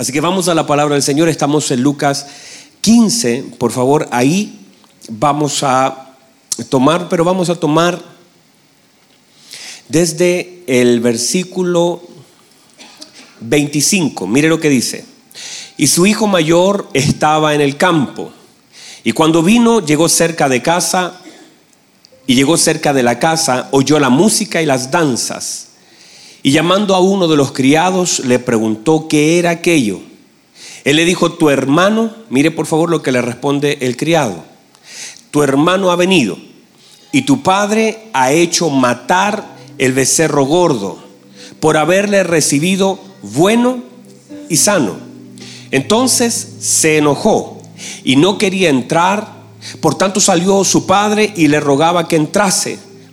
Así que vamos a la palabra del Señor, estamos en Lucas 15, por favor, ahí vamos a tomar, pero vamos a tomar desde el versículo 25, mire lo que dice. Y su hijo mayor estaba en el campo, y cuando vino llegó cerca de casa, y llegó cerca de la casa, oyó la música y las danzas. Y llamando a uno de los criados, le preguntó qué era aquello. Él le dijo, tu hermano, mire por favor lo que le responde el criado, tu hermano ha venido y tu padre ha hecho matar el becerro gordo por haberle recibido bueno y sano. Entonces se enojó y no quería entrar, por tanto salió su padre y le rogaba que entrase.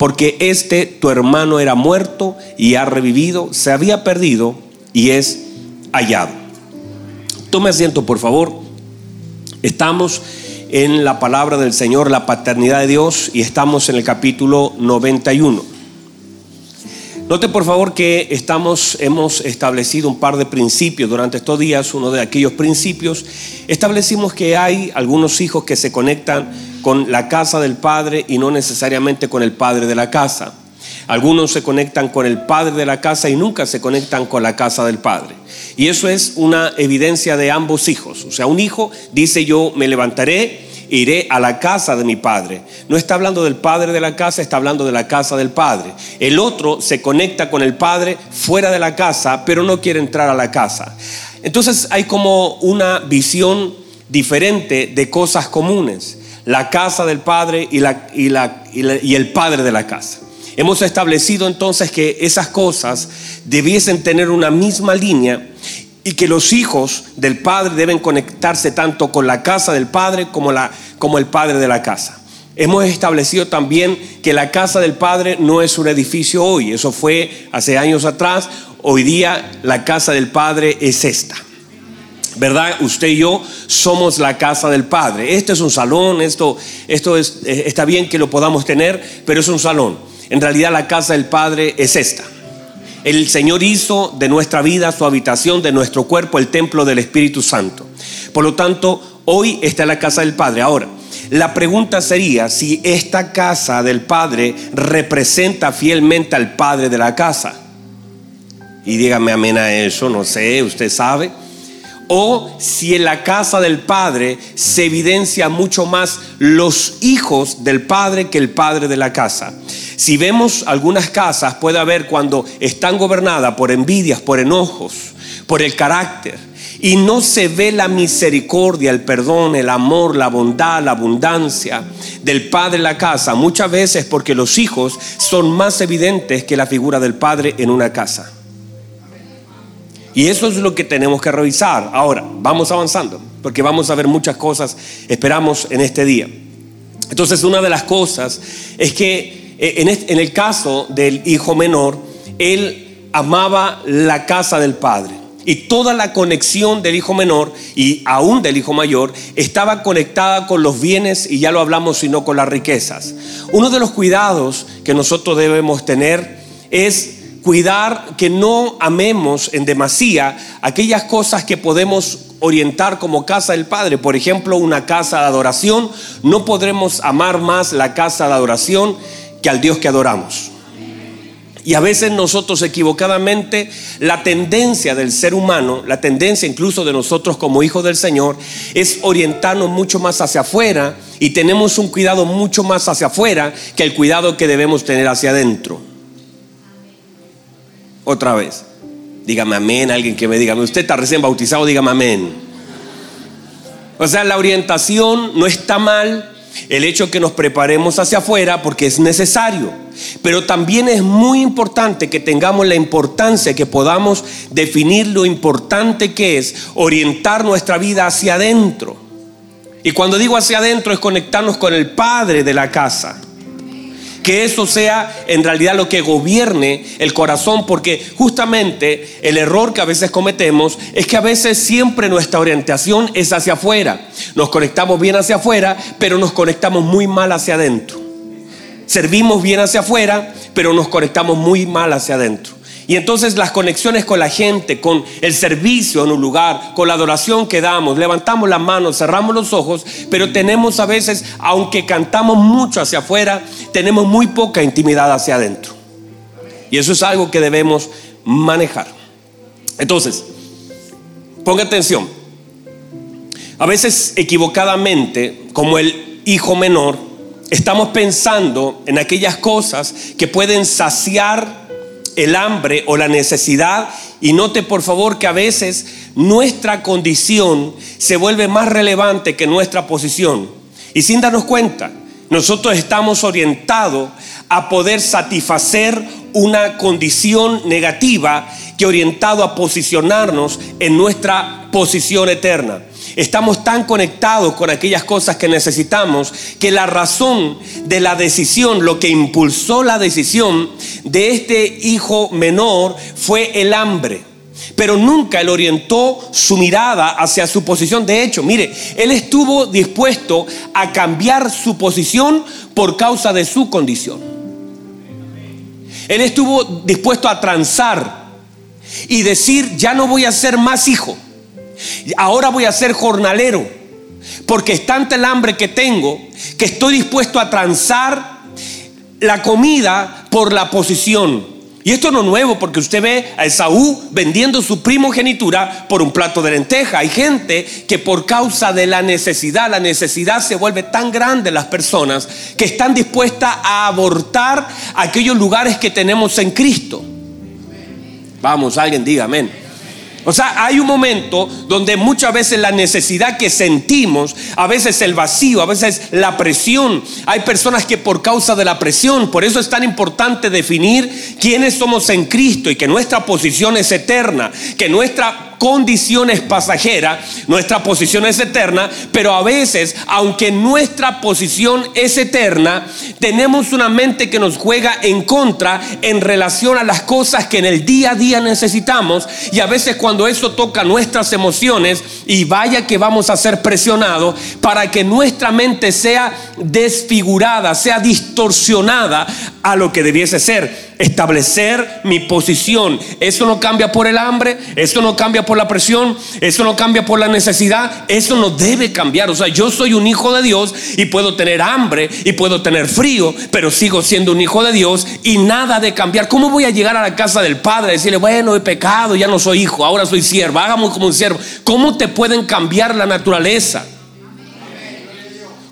porque este tu hermano era muerto y ha revivido, se había perdido y es hallado. Tome asiento, por favor. Estamos en la palabra del Señor, la paternidad de Dios, y estamos en el capítulo 91. Note por favor que estamos, hemos establecido un par de principios durante estos días. Uno de aquellos principios, establecimos que hay algunos hijos que se conectan con la casa del padre y no necesariamente con el padre de la casa. Algunos se conectan con el padre de la casa y nunca se conectan con la casa del padre. Y eso es una evidencia de ambos hijos. O sea, un hijo dice yo me levantaré, iré a la casa de mi padre. No está hablando del padre de la casa, está hablando de la casa del padre. El otro se conecta con el padre fuera de la casa, pero no quiere entrar a la casa. Entonces hay como una visión diferente de cosas comunes la casa del Padre y, la, y, la, y, el Padre de la casa. Hemos establecido entonces que esas cosas debiesen tener una misma línea y que los hijos del Padre deben conectarse tanto con la casa del Padre como, la, como el Padre de la casa. Hemos establecido también que la casa del Padre no es un edificio hoy, eso fue hace años atrás, hoy día la casa del Padre es esta. ¿Verdad? Usted y yo somos la casa del Padre. Este es un salón, esto, esto es, eh, está bien que lo podamos tener, pero es un salón. En realidad la casa del Padre es esta. El Señor hizo de nuestra vida su habitación, de nuestro cuerpo, el templo del Espíritu Santo. Por lo tanto, hoy está la casa del Padre. Ahora, la pregunta sería si esta casa del Padre representa fielmente al Padre de la casa. Y dígame amén a eso, no sé, usted sabe o si en la casa del Padre se evidencia mucho más los hijos del Padre que el Padre de la casa. Si vemos algunas casas, puede haber cuando están gobernadas por envidias, por enojos, por el carácter, y no se ve la misericordia, el perdón, el amor, la bondad, la abundancia del Padre en la casa, muchas veces porque los hijos son más evidentes que la figura del Padre en una casa. Y eso es lo que tenemos que revisar. Ahora, vamos avanzando, porque vamos a ver muchas cosas, esperamos, en este día. Entonces, una de las cosas es que eh, en el caso del hijo menor, él amaba la casa del padre. Y toda la conexión del hijo menor y aún del hijo mayor estaba conectada con los bienes, y ya lo hablamos, sino con las riquezas. Uno de los cuidados que nosotros debemos tener es cuidar que no amemos en demasía aquellas cosas que podemos orientar como casa del Padre. Por ejemplo, una casa de adoración. No podremos amar más la casa de adoración que al Dios que adoramos. Y a veces nosotros equivocadamente, la tendencia del ser humano, la tendencia incluso de nosotros como hijos del Señor, es orientarnos mucho más hacia afuera y tenemos un cuidado mucho más hacia afuera que el cuidado que debemos tener hacia adentro otra vez. Dígame amén, alguien que me diga, usted está recién bautizado, dígame amén. O sea, la orientación no está mal, el hecho que nos preparemos hacia afuera porque es necesario. Pero también es muy importante que tengamos la importancia, que podamos definir lo importante que es orientar nuestra vida hacia adentro. Y cuando digo hacia adentro es conectarnos con el Padre de la casa que eso sea en realidad lo que gobierne el corazón, porque justamente el error que a veces cometemos es que a veces siempre nuestra orientación es hacia afuera. Nos conectamos bien hacia afuera, pero nos conectamos muy mal hacia adentro. Servimos bien hacia afuera, pero nos conectamos muy mal hacia adentro. Y entonces las conexiones con la gente, con el servicio en un lugar, con la adoración que damos, levantamos las manos, cerramos los ojos, pero tenemos a veces, aunque cantamos mucho hacia afuera, tenemos muy poca intimidad hacia adentro. Y eso es algo que debemos manejar. Entonces, ponga atención. A veces equivocadamente, como el hijo menor, estamos pensando en aquellas cosas que pueden saciar el hambre o la necesidad. Y note por favor que a veces nuestra condición se vuelve más relevante que nuestra posición. Y sin darnos cuenta, nosotros estamos orientados a poder satisfacer una condición negativa que orientado a posicionarnos en nuestra posición eterna. Estamos tan conectados con aquellas cosas que necesitamos que la razón de la decisión, lo que impulsó la decisión de este hijo menor fue el hambre. Pero nunca él orientó su mirada hacia su posición. De hecho, mire, él estuvo dispuesto a cambiar su posición por causa de su condición. Él estuvo dispuesto a transar y decir, ya no voy a ser más hijo Ahora voy a ser jornalero, porque es tanta el hambre que tengo que estoy dispuesto a transar la comida por la posición. Y esto no es nuevo porque usted ve a Esaú vendiendo su primogenitura por un plato de lenteja. Hay gente que por causa de la necesidad, la necesidad se vuelve tan grande las personas que están dispuestas a abortar aquellos lugares que tenemos en Cristo. Vamos, alguien diga amén. O sea, hay un momento donde muchas veces la necesidad que sentimos, a veces el vacío, a veces la presión, hay personas que por causa de la presión, por eso es tan importante definir quiénes somos en Cristo y que nuestra posición es eterna, que nuestra condición es pasajera, nuestra posición es eterna, pero a veces, aunque nuestra posición es eterna, tenemos una mente que nos juega en contra en relación a las cosas que en el día a día necesitamos y a veces cuando eso toca nuestras emociones y vaya que vamos a ser presionados para que nuestra mente sea desfigurada, sea distorsionada a lo que debiese ser establecer mi posición. Eso no cambia por el hambre, eso no cambia por la presión, eso no cambia por la necesidad, eso no debe cambiar. O sea, yo soy un hijo de Dios y puedo tener hambre y puedo tener frío, pero sigo siendo un hijo de Dios y nada de cambiar. ¿Cómo voy a llegar a la casa del Padre y decirle, bueno, he pecado, ya no soy hijo, ahora soy siervo, hagamos como un siervo? ¿Cómo te pueden cambiar la naturaleza?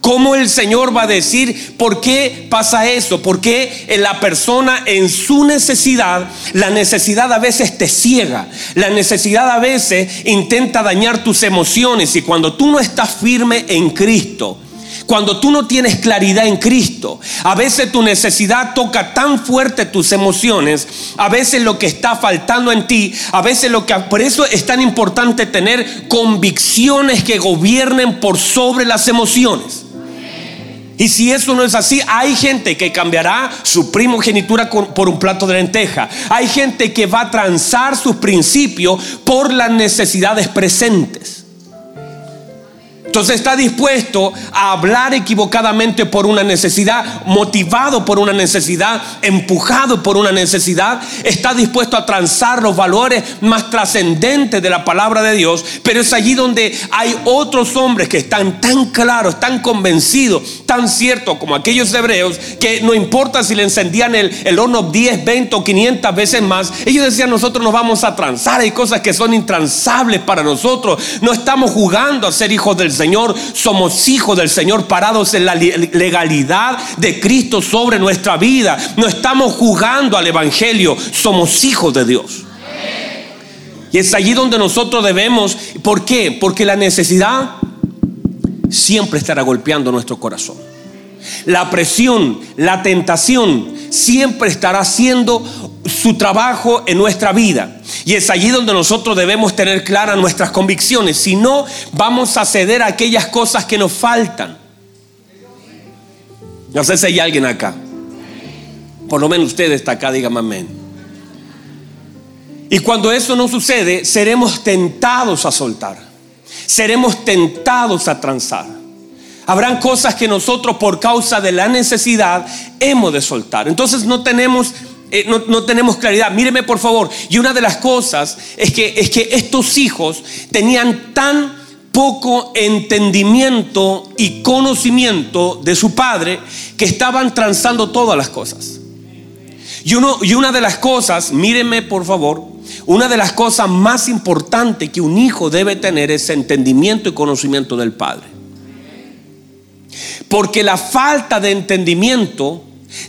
¿Cómo el Señor va a decir por qué pasa eso? Porque la persona en su necesidad, la necesidad a veces te ciega, la necesidad a veces intenta dañar tus emociones y cuando tú no estás firme en Cristo, cuando tú no tienes claridad en Cristo, a veces tu necesidad toca tan fuerte tus emociones, a veces lo que está faltando en ti, a veces lo que por eso es tan importante tener convicciones que gobiernen por sobre las emociones. Y si eso no es así, hay gente que cambiará su primogenitura por un plato de lenteja. Hay gente que va a transar sus principios por las necesidades presentes. Entonces está dispuesto a hablar equivocadamente por una necesidad, motivado por una necesidad, empujado por una necesidad. Está dispuesto a transar los valores más trascendentes de la palabra de Dios. Pero es allí donde hay otros hombres que están tan claros, tan convencidos, tan ciertos como aquellos hebreos, que no importa si le encendían el, el horno 10, 20 o 500 veces más. Ellos decían, nosotros nos vamos a transar. Hay cosas que son intransables para nosotros. No estamos jugando a ser hijos del Señor, somos hijos del Señor parados en la legalidad de Cristo sobre nuestra vida. No estamos jugando al Evangelio, somos hijos de Dios. Y es allí donde nosotros debemos, ¿por qué? Porque la necesidad siempre estará golpeando nuestro corazón. La presión, la tentación siempre estará haciendo su trabajo en nuestra vida. Y es allí donde nosotros debemos tener claras nuestras convicciones. Si no, vamos a ceder a aquellas cosas que nos faltan. No sé si hay alguien acá. Por lo menos usted está acá, dígame amén. Y cuando eso no sucede, seremos tentados a soltar. Seremos tentados a transar. Habrán cosas que nosotros por causa de la necesidad hemos de soltar. Entonces no tenemos, eh, no, tenemos claridad. Míreme por favor. Y una de las cosas es que, es que estos hijos tenían tan poco entendimiento y conocimiento de su padre que estaban transando todas las cosas. Y, uno, y una de las cosas, míreme por favor, una de las cosas más importantes que un hijo debe tener es entendimiento y conocimiento del padre. Porque la falta de entendimiento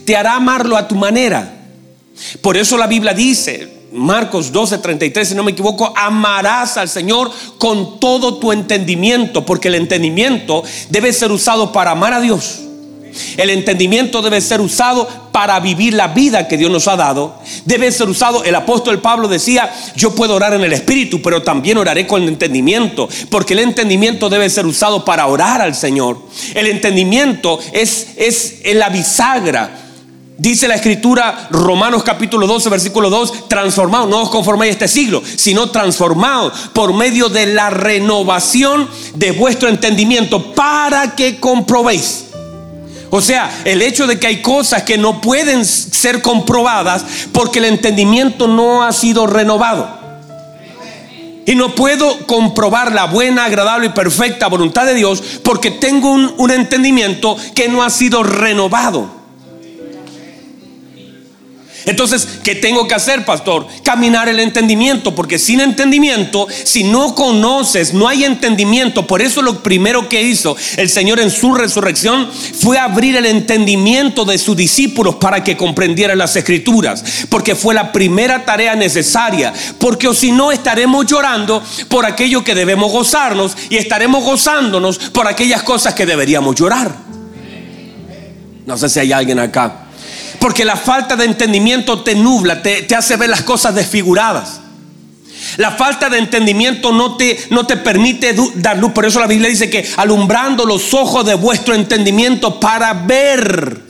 te hará amarlo a tu manera. Por eso la Biblia dice, Marcos 12, 33, si no me equivoco, amarás al Señor con todo tu entendimiento, porque el entendimiento debe ser usado para amar a Dios el entendimiento debe ser usado para vivir la vida que Dios nos ha dado. Debe ser usado, el apóstol Pablo decía, yo puedo orar en el Espíritu, pero también oraré con el entendimiento, porque el entendimiento debe ser usado para orar al Señor. El entendimiento es, es la bisagra. Dice la escritura, Romanos capítulo 12, versículo 2, transformado, no os conforméis este siglo, sino transformado por medio de la renovación de vuestro entendimiento para que comprobéis o sea, el hecho de que hay cosas que no pueden ser comprobadas porque el entendimiento no ha sido renovado. Y no puedo comprobar la buena, agradable y perfecta voluntad de Dios porque tengo un, entendimiento que no ha sido renovado. Entonces, ¿qué tengo que hacer, pastor? Caminar el entendimiento, porque sin entendimiento, si no conoces, no hay entendimiento. Por eso lo primero que hizo el Señor en su resurrección fue abrir el entendimiento de sus discípulos para que comprendieran las escrituras, porque fue la primera tarea necesaria, porque o si no estaremos llorando por aquello que debemos gozarnos y estaremos gozándonos por aquellas cosas que deberíamos llorar. No sé si hay alguien acá. Porque la falta de entendimiento te nubla, te, hace ver las cosas desfiguradas. La falta de entendimiento no te, no te permite dar luz. Por eso la Biblia dice que alumbrando los ojos de vuestro entendimiento para ver.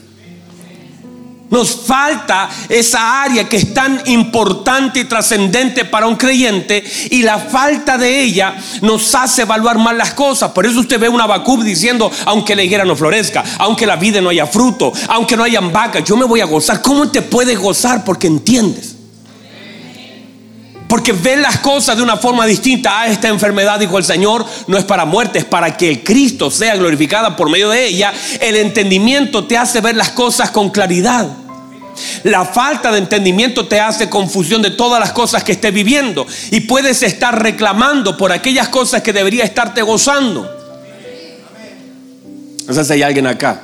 Nos falta esa área que es tan importante y trascendente para un creyente y la falta de ella nos hace evaluar mal las cosas. Por eso usted ve una Bacub diciendo, aunque la higuera no florezca, aunque la vida no haya fruto, aunque no hayan vacas, yo me voy a gozar. ¿Cómo te puedes gozar? Porque entiendes. Porque ves las cosas de una forma distinta. Ah, esta enfermedad, dijo el Señor, no es para muerte, es para que el Cristo sea glorificada por medio de ella. El entendimiento te hace ver las cosas con claridad. La falta de entendimiento te hace confusión de todas las cosas que estés viviendo y puedes estar reclamando por aquellas cosas que debería estarte gozando. No sé si hay alguien acá.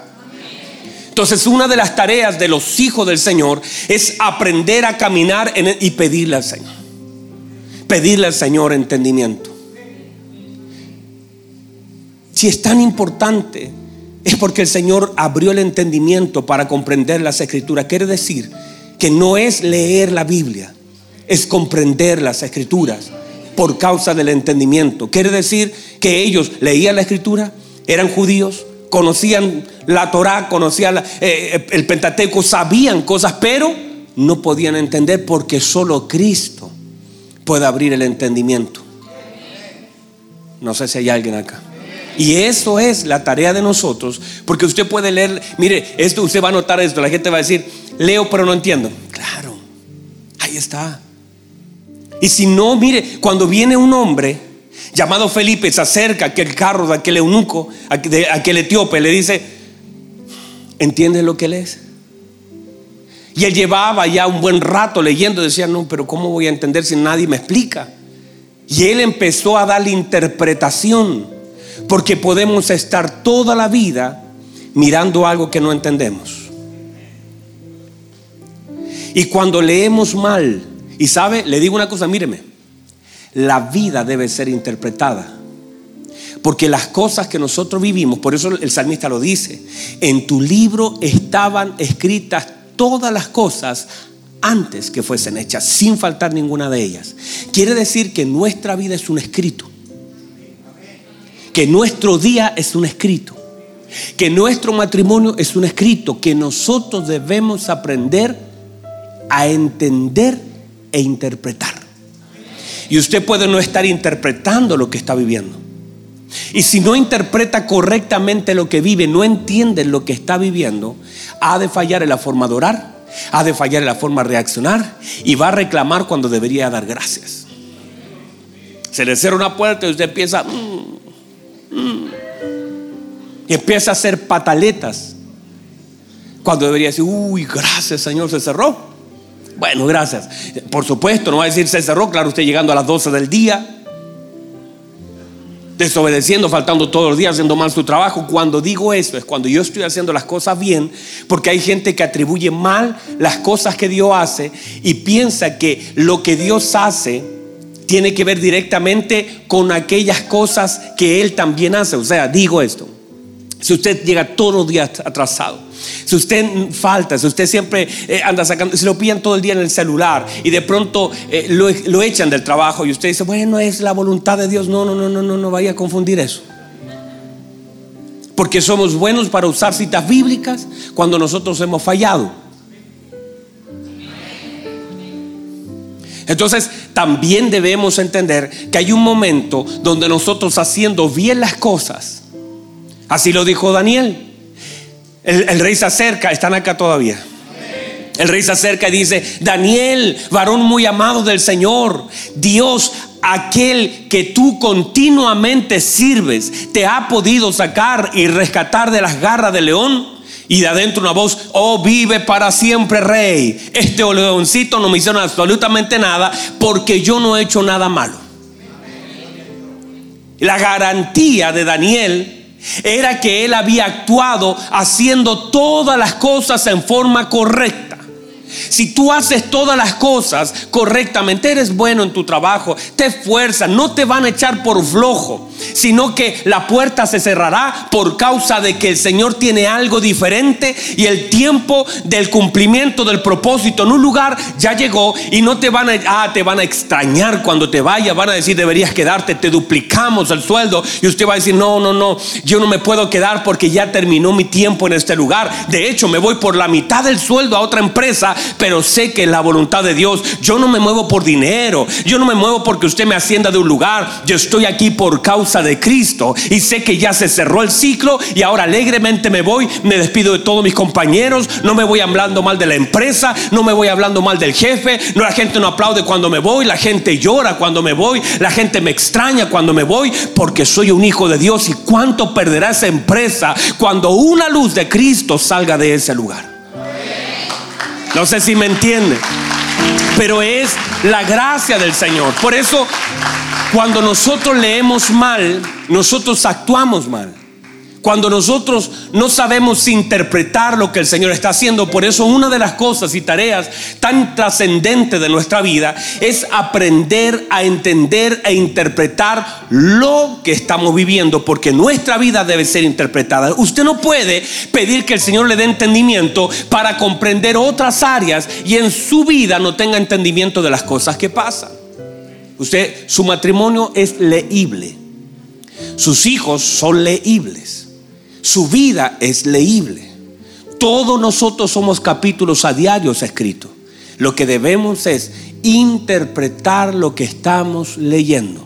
Entonces una de las tareas de los hijos del Señor es aprender a caminar y pedirle al Señor. Pedirle al Señor entendimiento. Si es tan importante es porque el Señor abrió el entendimiento para comprender las escrituras. Quiere decir que no es leer la Biblia, es comprender las escrituras por causa del entendimiento. Quiere decir que ellos leían la escritura, eran judíos, conocían la Torá, conocían eh, el Pentateuco, sabían cosas, pero no podían entender porque solo Cristo puede abrir el entendimiento. No sé si hay alguien acá. Y eso es la tarea de nosotros, porque usted puede leer, mire, esto usted va a notar esto, la gente va a decir, leo pero no entiendo. Claro, ahí está. Y si no, mire, cuando viene un hombre llamado Felipe, se acerca a aquel carro de aquel eunuco, de aquel etíope, le dice, ¿entiendes lo que lees? Y él llevaba ya un buen rato leyendo, decía, no, pero ¿cómo voy a entender si nadie me explica? Y él empezó a darle interpretación. Porque podemos estar toda la vida mirando algo que no entendemos. Y cuando leemos mal, y sabe, le digo una cosa, míreme, la vida debe ser interpretada. Porque las cosas que nosotros vivimos, por eso el salmista lo dice, en tu libro estaban escritas todas las cosas antes que fuesen hechas, sin faltar ninguna de ellas. Quiere decir que nuestra vida es un escrito. Que nuestro día es un escrito. Que nuestro matrimonio es un escrito. Que nosotros debemos aprender a entender e interpretar. Y usted puede no estar interpretando lo que está viviendo. Y si no interpreta correctamente lo que vive, no entiende lo que está viviendo, ha de fallar en la forma de orar, ha de fallar en la forma de reaccionar y va a reclamar cuando debería dar gracias. Se le cierra una puerta y usted empieza mm, mm", y empieza a hacer pataletas cuando debería decir, uy, gracias Señor, se cerró. Bueno, gracias. Por supuesto, no va a decir se cerró, claro, usted llegando a las 12 del día desobedeciendo, faltando todos los días, haciendo mal su trabajo. Cuando digo esto es cuando yo estoy haciendo las cosas bien, porque hay gente que atribuye mal las cosas que Dios hace y piensa que lo que Dios hace tiene que ver directamente con aquellas cosas que Él también hace. O sea, digo esto. Si usted llega todos los días atrasado, si usted falta, si usted siempre eh, anda sacando, si lo pillan todo el día en el celular y de pronto eh, lo, lo, echan del trabajo y usted dice, bueno, es la voluntad de Dios. No, no, no, no, no, no vaya a confundir eso. Porque somos buenos para usar citas bíblicas cuando nosotros hemos fallado. Entonces, también debemos entender que hay un momento donde nosotros haciendo bien las cosas, Así lo dijo Daniel. El, rey se acerca, están acá todavía. El rey se acerca y dice, Daniel, varón muy amado del Señor, Dios, aquel que tú continuamente sirves, te ha podido sacar y rescatar de las garras del león. Y de adentro una voz, oh vive para siempre rey. Este leoncito no me hicieron absolutamente nada porque yo no he hecho nada malo. La garantía de Daniel era que él había actuado haciendo todas las cosas en forma correcta. Si tú haces todas las cosas correctamente, eres bueno en tu trabajo, te esfuerzas, no te van a echar por flojo, sino que la puerta se cerrará por causa de que el Señor tiene algo diferente y el tiempo del cumplimiento del propósito en un lugar ya llegó y no te van a, ah, te van a extrañar cuando te vayas, van a decir deberías quedarte, te duplicamos el sueldo y usted va a decir no, no, no, yo no me puedo quedar porque ya terminó mi tiempo en este lugar. De hecho, me voy por la mitad del sueldo a otra empresa pero sé que es la voluntad de Dios. Yo no me muevo por dinero, yo no me muevo porque usted me ascienda de un lugar. Yo estoy aquí por causa de Cristo y sé que ya se cerró el ciclo y ahora alegremente me voy, me despido de todos mis compañeros, no me voy hablando mal de la empresa, no me voy hablando mal del jefe, no la gente no aplaude cuando me voy, la gente llora cuando me voy, la gente me extraña cuando me voy porque soy un hijo de Dios y cuánto perderá esa empresa cuando una luz de Cristo salga de ese lugar. No sé si me entiende. Pero es la gracia del Señor. Por eso, cuando nosotros leemos mal, nosotros actuamos mal. Cuando nosotros no sabemos interpretar lo que el Señor está haciendo, por eso una de las cosas y tareas tan trascendentes de nuestra vida es aprender a entender e interpretar lo que estamos viviendo, porque nuestra vida debe ser interpretada. Usted no puede pedir que el Señor le dé entendimiento para comprender otras áreas y en su vida no tenga entendimiento de las cosas que pasan. Usted, su matrimonio es leíble. Sus hijos son leíbles. Su vida es leíble. Todos nosotros somos capítulos a diarios escritos. Lo que debemos es interpretar lo que estamos leyendo.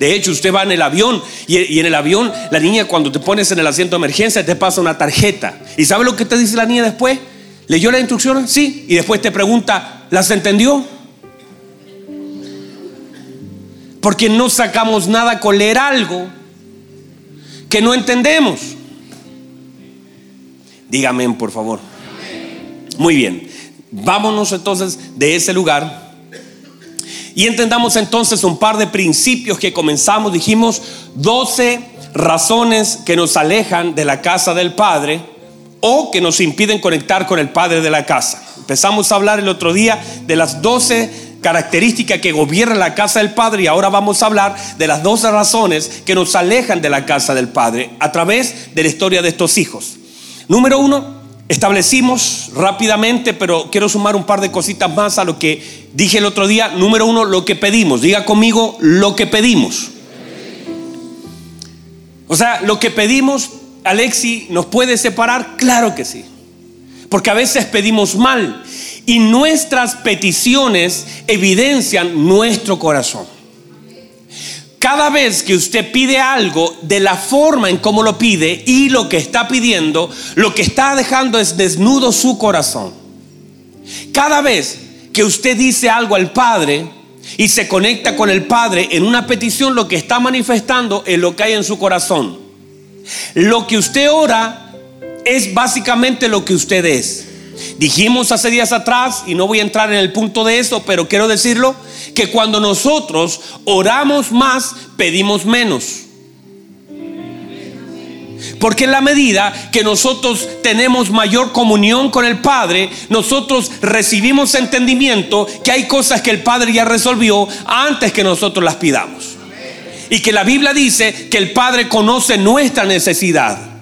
De hecho, usted va en el avión y, en el avión la niña cuando te pones en el asiento de emergencia te pasa una tarjeta. ¿Y sabe lo que te dice la niña después? ¿Leyó la instrucción? Sí. Y después te pregunta, ¿las entendió? Porque no sacamos nada con leer algo que no entendemos. Dígame, por favor. Muy bien. Vámonos entonces de ese lugar y entendamos entonces un par de principios que comenzamos. Dijimos 12 razones que nos alejan de la casa del Padre o que nos impiden conectar con el Padre de la casa. Empezamos a hablar el otro día de las 12 característica que gobierna la casa del Padre y ahora vamos a hablar de las 12 razones que nos alejan de la casa del Padre a través de la historia de estos hijos. Número uno, establecimos rápidamente, pero quiero sumar un par de cositas más a lo que dije el otro día. Número uno, lo que pedimos. Diga conmigo lo que pedimos. O sea, lo que pedimos, Alexi, ¿nos puede separar? Claro que sí. Porque a veces pedimos mal y nuestras peticiones evidencian nuestro corazón. Cada vez que usted pide algo de la forma en cómo lo pide y lo que está pidiendo, lo que está dejando es desnudo su corazón. Cada vez que usted dice algo al Padre y se conecta con el Padre en una petición, lo que está manifestando es lo que hay en su corazón. Lo que usted ora es básicamente lo que usted es. Dijimos hace días atrás, y no voy a entrar en el punto de eso, pero quiero decirlo, que cuando nosotros oramos más, pedimos menos. Porque en la medida que nosotros tenemos mayor comunión con el Padre, nosotros recibimos entendimiento que hay cosas que el Padre ya resolvió antes que nosotros las pidamos. Y que la Biblia dice que el Padre conoce nuestra necesidad.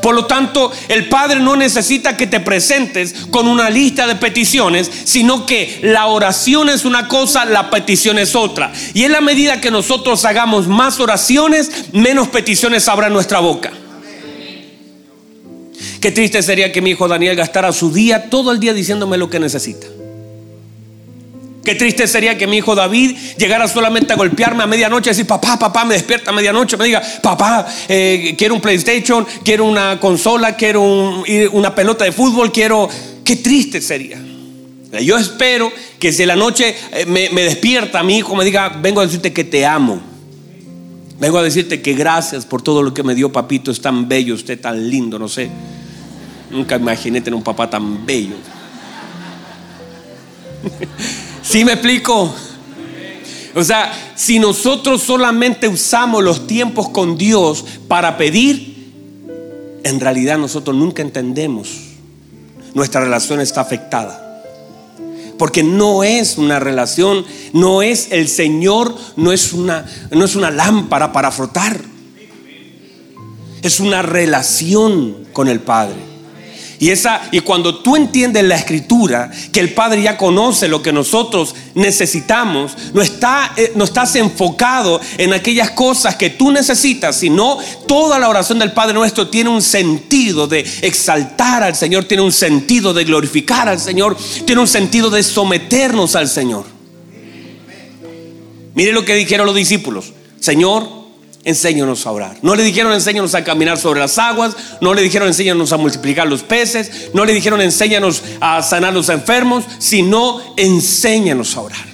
Por lo tanto, el Padre no necesita que te presentes con una lista de peticiones, sino que la oración es una cosa, la petición es otra. Y en la medida que nosotros hagamos más oraciones, menos peticiones habrá en nuestra boca. Qué triste sería que mi hijo Daniel gastara su día, todo el día diciéndome lo que necesita. Qué triste sería que mi hijo David llegara solamente a golpearme a medianoche y decir, papá, papá, me despierta a medianoche, me diga, papá, eh, quiero un PlayStation, quiero una consola, quiero una pelota de fútbol, quiero... Qué triste sería. Yo espero que si la noche eh, me, me despierta mi hijo, me diga, vengo a decirte que te amo. Vengo a decirte que gracias por todo lo que me dio papito, es tan bello, usted tan lindo, no sé. Nunca imaginé tener un papá tan bello. ¿Sí me explico? O sea, si nosotros solamente usamos los tiempos con Dios para pedir, en realidad nosotros nunca entendemos. Nuestra relación está afectada. Porque no es una relación, no es el Señor, no es una, no es una lámpara para frotar. Es una relación con el Padre. Y, esa, y cuando tú entiendes la escritura, que el Padre ya conoce lo que nosotros necesitamos, no, está, eh, no estás enfocado en aquellas cosas que tú necesitas, sino toda la oración del Padre nuestro tiene un sentido de exaltar al Señor, tiene un sentido de glorificar al Señor, tiene un sentido de someternos al Señor. Mire lo que dijeron los discípulos. Señor, enséñanos a orar. No le dijeron enséñanos a caminar sobre las aguas, no le dijeron enséñanos a multiplicar los peces, no le dijeron enséñanos a sanar los enfermos, sino enséñanos a orar.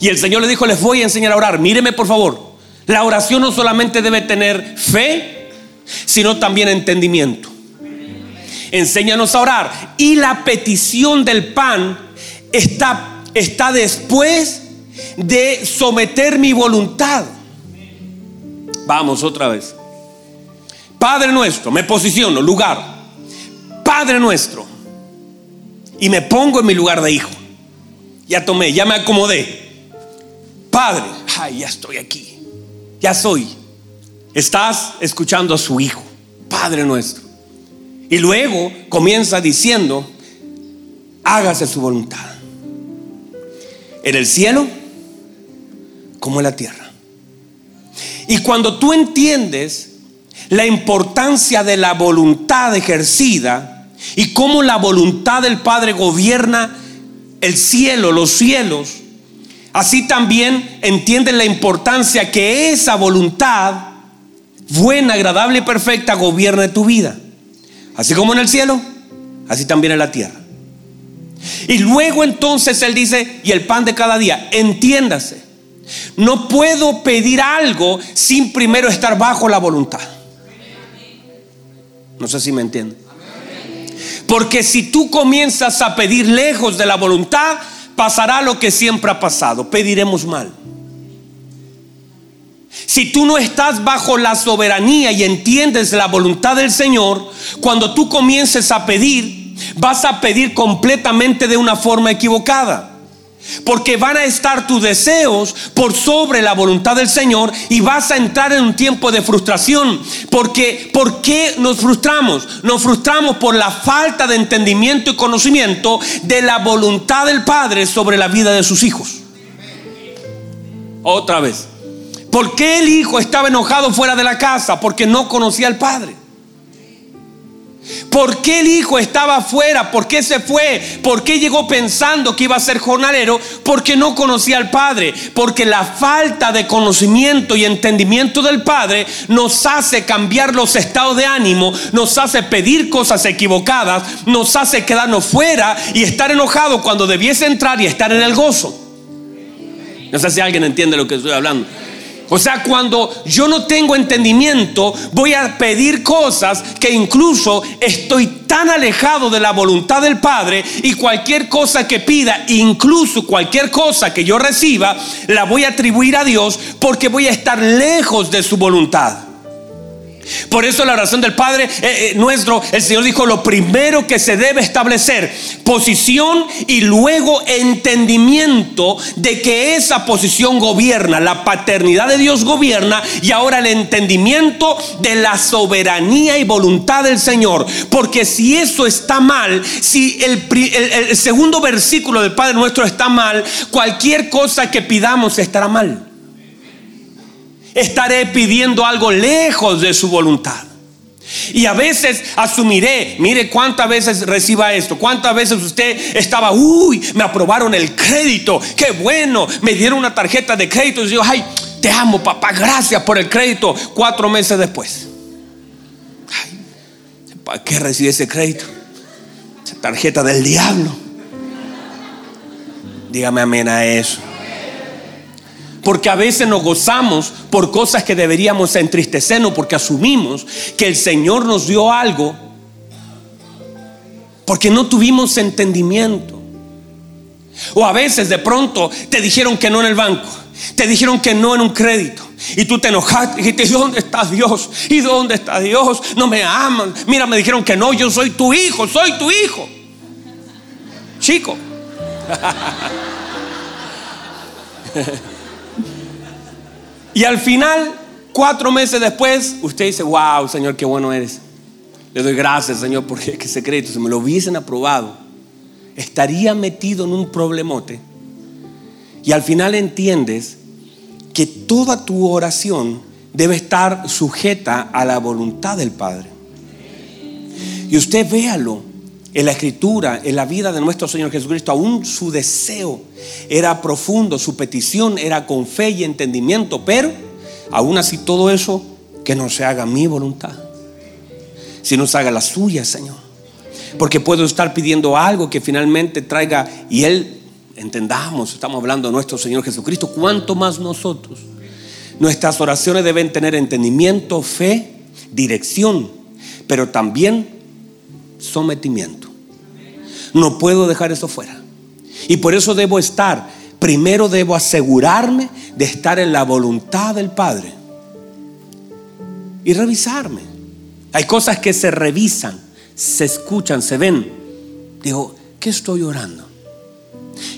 Y el Señor le dijo, les voy a enseñar a orar. Míreme por favor, la oración no solamente debe tener fe, sino también entendimiento. Enséñanos a orar. Y la petición del pan está, está después de someter mi voluntad. Vamos otra vez. Padre nuestro, me posiciono, lugar. Padre nuestro. Y me pongo en mi lugar de hijo. Ya tomé, ya me acomodé. Padre, ay, ya estoy aquí. Ya soy. Estás escuchando a su hijo, Padre nuestro. Y luego comienza diciendo, hágase su voluntad. En el cielo como en la tierra. Y cuando tú entiendes la importancia de la voluntad ejercida y cómo la voluntad del Padre gobierna el cielo, los cielos, así también entiendes la importancia que esa voluntad buena, agradable y perfecta gobierne tu vida. Así como en el cielo, así también en la tierra. Y luego entonces Él dice, y el pan de cada día, entiéndase no puedo pedir algo sin primero estar bajo la voluntad. No sé si me entienden. Porque si tú comienzas a pedir lejos de la voluntad, pasará lo que siempre ha pasado. Pediremos mal. Si tú no estás bajo la soberanía y entiendes la voluntad del Señor, cuando tú comiences a pedir, vas a pedir completamente de una forma equivocada. Porque van a estar tus deseos por sobre la voluntad del Señor y vas a entrar en un tiempo de frustración. Porque, ¿Por qué nos frustramos? Nos frustramos por la falta de entendimiento y conocimiento de la voluntad del Padre sobre la vida de sus hijos. Otra vez. ¿Por qué el hijo estaba enojado fuera de la casa? Porque no conocía al Padre. ¿Por qué el hijo estaba afuera? ¿Por qué se fue? ¿Por qué llegó pensando que iba a ser jornalero? Porque no conocía al Padre. Porque la falta de conocimiento y entendimiento del Padre nos hace cambiar los estados de ánimo, nos hace pedir cosas equivocadas, nos hace quedarnos fuera y estar enojado cuando debiese entrar y estar en el gozo. No sé si alguien entiende lo que estoy hablando. O sea, cuando yo no tengo entendimiento, voy a pedir cosas que incluso estoy tan alejado de la voluntad del Padre y cualquier cosa que pida, incluso cualquier cosa que yo reciba, la voy a atribuir a Dios porque voy a estar lejos de su voluntad. Por eso la oración del Padre eh, eh, nuestro, el Señor dijo, lo primero que se debe establecer, posición y luego entendimiento de que esa posición gobierna, la paternidad de Dios gobierna y ahora el entendimiento de la soberanía y voluntad del Señor. Porque si eso está mal, si el, el segundo versículo del Padre nuestro está mal, cualquier cosa que pidamos estará mal estaré pidiendo algo lejos de su voluntad. Y a veces asumiré, mire cuántas veces reciba esto, cuántas veces usted estaba, uy, me aprobaron el crédito, qué bueno, me dieron una tarjeta de crédito y yo, ay, te amo papá, gracias por el crédito, cuatro meses después. Ay, ¿para qué recibí ese crédito? Esa tarjeta del diablo. Dígame amén a eso. Porque a veces nos gozamos por cosas que deberíamos entristecernos porque asumimos que el Señor nos dio algo porque no tuvimos entendimiento. O a veces de pronto te dijeron que no en el banco, te dijeron que no en un crédito. Y tú te enojaste y dijiste, ¿dónde está Dios? ¿Y dónde está Dios? No me aman. Mira, me dijeron que no, yo soy tu hijo, soy tu hijo. Chico. Y al final, cuatro meses después, usted dice, wow, Señor, qué bueno eres. Le doy gracias, Señor, porque ese crédito, si me lo hubiesen aprobado, estaría metido en un problemote. Y al final entiendes que toda tu oración debe estar sujeta a la voluntad del Padre. Y usted véalo en la escritura, en la vida de nuestro Señor Jesucristo, aún su deseo era profundo, su petición era con fe y entendimiento, pero aún así todo eso, que no se haga mi voluntad, sino se haga la suya, Señor. Porque puedo estar pidiendo algo que finalmente traiga, y Él, entendamos, estamos hablando de nuestro Señor Jesucristo, cuánto más nosotros. Nuestras oraciones deben tener entendimiento, fe, dirección, pero también sometimiento. No puedo dejar eso fuera. Y por eso debo estar, primero debo asegurarme de estar en la voluntad del Padre. Y revisarme. Hay cosas que se revisan, se escuchan, se ven. Digo, ¿qué estoy orando?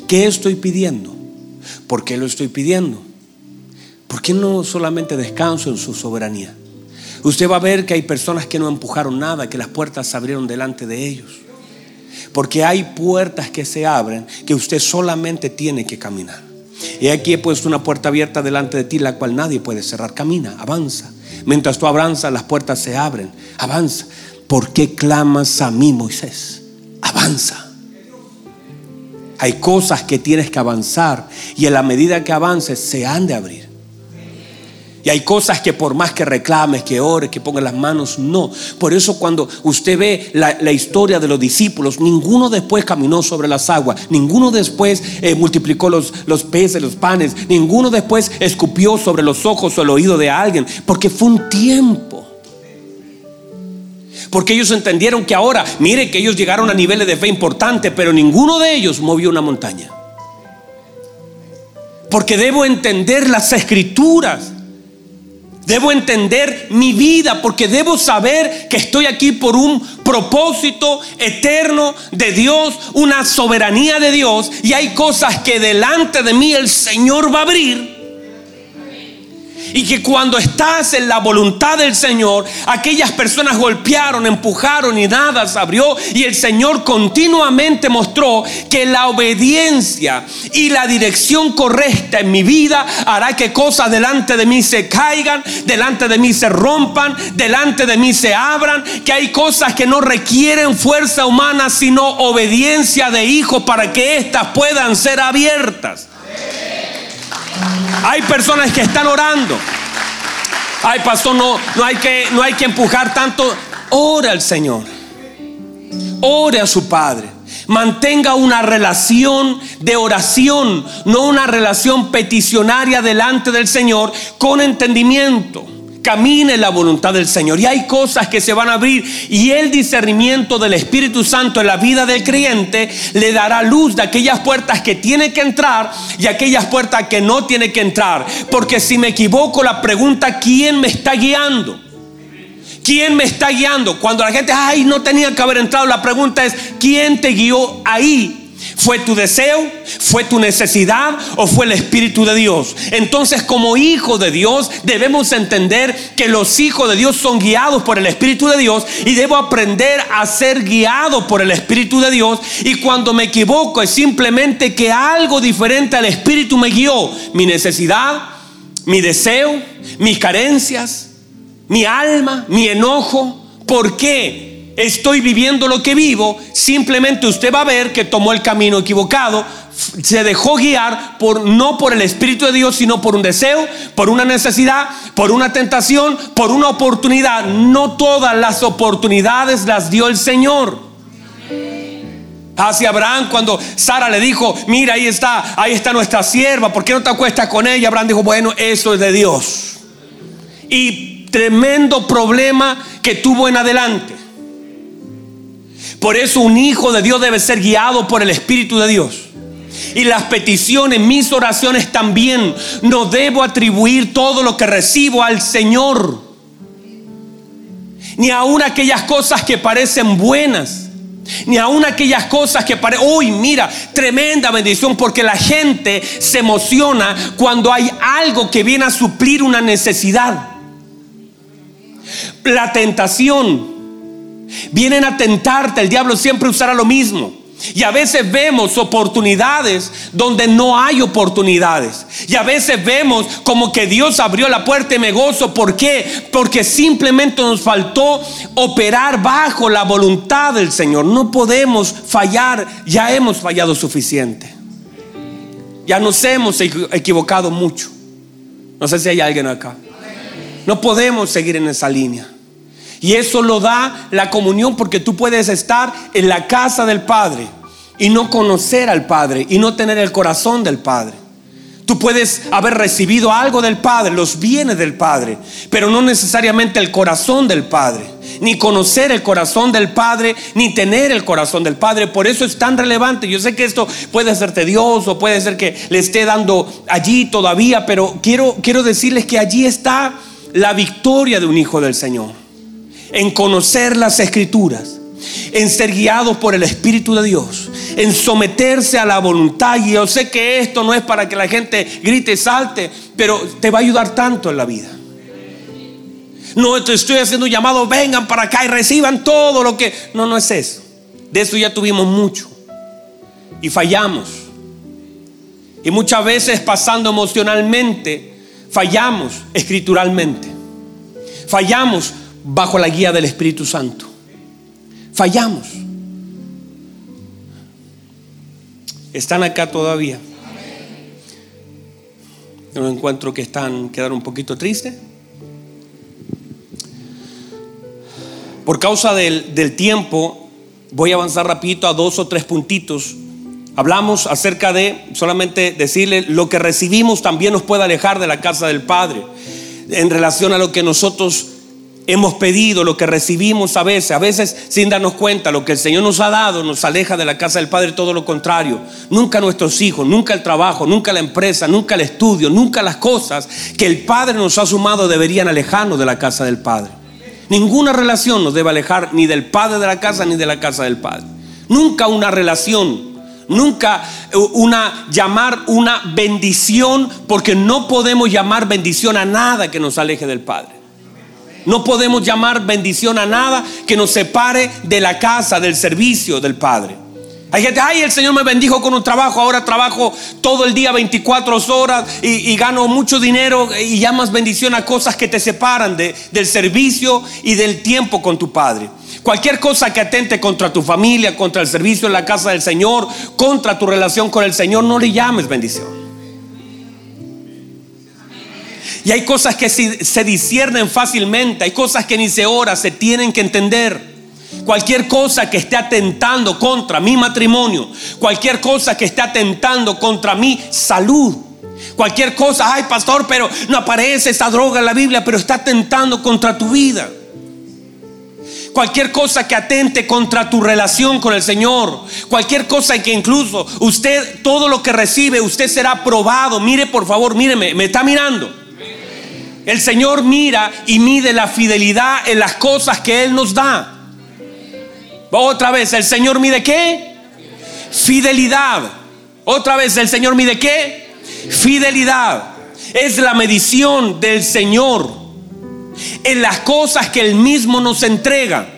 ¿Qué estoy pidiendo? ¿Por qué lo estoy pidiendo? ¿Por qué no solamente descanso en su soberanía? Usted va a ver que hay personas que no empujaron nada, que las puertas se abrieron delante de ellos. Porque hay puertas que se abren que usted solamente tiene que caminar. Y aquí he puesto una puerta abierta delante de ti, la cual nadie puede cerrar. Camina, avanza. Mientras tú avanzas, las puertas se abren. Avanza. ¿Por qué clamas a mí, Moisés? Avanza. Hay cosas que tienes que avanzar y en la medida que avances se han de abrir. Y hay cosas que por más que reclames, que ores, que pongas las manos, no. Por eso cuando usted ve la, historia de los discípulos, ninguno después caminó sobre las aguas, ninguno después eh, multiplicó los, los peces, los panes, ninguno después escupió sobre los ojos o el oído de alguien, porque fue un tiempo. Porque ellos entendieron que ahora, mire que ellos llegaron a niveles de fe importantes, pero ninguno de ellos movió una montaña. Porque debo entender las escrituras Debo entender mi vida porque debo saber que estoy aquí por un propósito eterno de Dios, una soberanía de Dios y hay cosas que delante de mí el Señor va a abrir y que cuando estás en la voluntad del Señor, aquellas personas golpearon, empujaron y nada se abrió. Y el Señor continuamente mostró que la obediencia y la dirección correcta en mi vida hará que cosas delante de mí se caigan, delante de mí se rompan, delante de mí se abran. Que hay cosas que no requieren fuerza humana, sino obediencia de hijo para que éstas puedan ser abiertas. Hay personas que están orando. Ay, pastor, no, no, hay que, no hay que empujar tanto. Ora al Señor. Ore a su Padre. Mantenga una relación de oración, no una relación peticionaria delante del Señor con entendimiento camine la voluntad del Señor. Y hay cosas que se van a abrir y el discernimiento del Espíritu Santo en la vida del creyente le dará luz de aquellas puertas que tiene que entrar y aquellas puertas que no tiene que entrar. Porque si me equivoco, la pregunta, ¿quién me está guiando? ¿Quién me está guiando? Cuando la gente, ay, no tenía que haber entrado, la pregunta es, ¿quién te guió ahí? ¿Fue tu deseo? ¿Fue tu necesidad? ¿O fue el Espíritu de Dios? Entonces como hijo de Dios debemos entender que los hijos de Dios son guiados por el Espíritu de Dios y debo aprender a ser guiado por el Espíritu de Dios. Y cuando me equivoco es simplemente que algo diferente al Espíritu me guió. Mi necesidad, mi deseo, mis carencias, mi alma, mi enojo. ¿Por qué? Estoy viviendo lo que vivo, simplemente usted va a ver que tomó el camino equivocado, se dejó guiar por no por el espíritu de Dios, sino por un deseo, por una necesidad, por una tentación, por una oportunidad. No todas las oportunidades las dio el Señor. Hacia Abraham cuando Sara le dijo, mira, ahí está, ahí está nuestra sierva, ¿por qué no te acuestas con ella? Abraham dijo, bueno, eso es de Dios. Y tremendo problema que tuvo en adelante. Por eso un hijo de Dios debe ser guiado por el Espíritu de Dios. Y las peticiones, mis oraciones también, no debo atribuir todo lo que recibo al Señor. Ni aun aquellas cosas que parecen buenas. Ni aun aquellas cosas que parecen, uy, mira, tremenda bendición, porque la gente se emociona cuando hay algo que viene a suplir una necesidad. La tentación Vienen a tentarte, el diablo siempre usará lo mismo. Y a veces vemos oportunidades donde no hay oportunidades. Y a veces vemos como que Dios abrió la puerta y me gozo. ¿Por qué? Porque simplemente nos faltó operar bajo la voluntad del Señor. No podemos fallar, ya hemos fallado suficiente. Ya nos hemos equivocado mucho. No sé si hay alguien acá. No podemos seguir en esa línea. Y eso lo da la comunión porque tú puedes estar en la casa del Padre y no conocer al Padre y no tener el corazón del Padre. Tú puedes haber recibido algo del Padre, los bienes del Padre, pero no necesariamente el corazón del Padre, ni conocer el corazón del Padre, ni tener el corazón del Padre. Por eso es tan relevante. Yo sé que esto puede ser tedioso, puede ser que le esté dando allí todavía, pero quiero, quiero decirles que allí está la victoria de un hijo del Señor en conocer las escrituras, en ser guiados por el Espíritu de Dios, en someterse a la voluntad. Y yo sé que esto no es para que la gente grite salte, pero te va a ayudar tanto en la vida. No te estoy haciendo un llamado, vengan para acá y reciban todo lo que... No, no es eso. De eso ya tuvimos mucho. Y fallamos. Y muchas veces pasando emocionalmente, fallamos escrituralmente. Fallamos bajo la guía del Espíritu Santo. Fallamos. ¿Están acá todavía? Yo encuentro que están, quedaron un poquito tristes. Por causa del, del tiempo, voy a avanzar rapidito a dos o tres puntitos. Hablamos acerca de solamente decirle lo que recibimos también nos puede alejar de la casa del Padre en relación a lo que nosotros hemos pedido, lo que recibimos a veces, a veces sin darnos cuenta, lo que el Señor nos ha dado nos aleja de la casa del Padre, todo lo contrario. Nunca nuestros hijos, nunca el trabajo, nunca la empresa, nunca el estudio, nunca las cosas que el Padre nos ha sumado deberían alejarnos de la casa del Padre. Ninguna relación nos debe alejar ni del Padre de la casa ni de la casa del Padre. Nunca una relación Nunca eh, una llamar una bendición, porque no podemos llamar bendición a nada que nos aleje del Padre. No podemos llamar bendición a nada que nos separe de la casa, del servicio del Padre. Hay gente, ay, el Señor me bendijo con un trabajo, ahora trabajo todo el día 24 horas y, gano mucho dinero y llamas bendición a cosas que te separan del servicio y del tiempo con tu Padre. Cualquier cosa que atente contra tu familia, contra el servicio en la casa del Señor, contra tu relación con el Señor, no le llames bendición. Y hay cosas que se disciernen fácilmente, hay cosas que ni se ora, se tienen que entender. Cualquier cosa que esté atentando contra mi matrimonio, cualquier cosa que esté atentando contra mi salud, cualquier cosa, ay pastor, pero no aparece esa droga en la Biblia, pero está atentando contra tu vida. Cualquier cosa que atente contra tu relación con el Señor, cualquier cosa que incluso usted, todo lo que recibe, usted será probado. Mire, por favor, míreme, me está mirando. El Señor mira y mide la fidelidad en las cosas que Él nos da. Otra vez, el Señor mide qué? Fidelidad. Otra vez, el Señor mide qué? Fidelidad. Es la medición del Señor en las cosas que Él mismo nos entrega.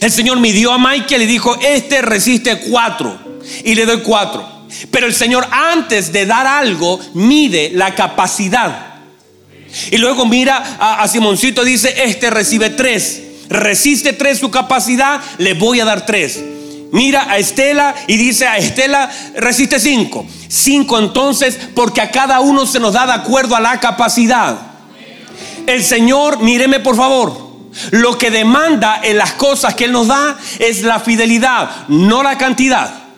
El Señor midió a Michael y dijo, este resiste cuatro. Y le doy cuatro. Pero el Señor antes de dar algo, mide la capacidad. Y luego mira a, Simoncito, dice, este recibe tres. Resiste tres su capacidad, le voy a dar tres. Mira a Estela y dice a Estela, resiste cinco. Cinco entonces, porque a cada uno se nos da de acuerdo a la capacidad. El Señor, míreme por favor, lo que demanda en las cosas que Él nos da es la fidelidad, no la cantidad.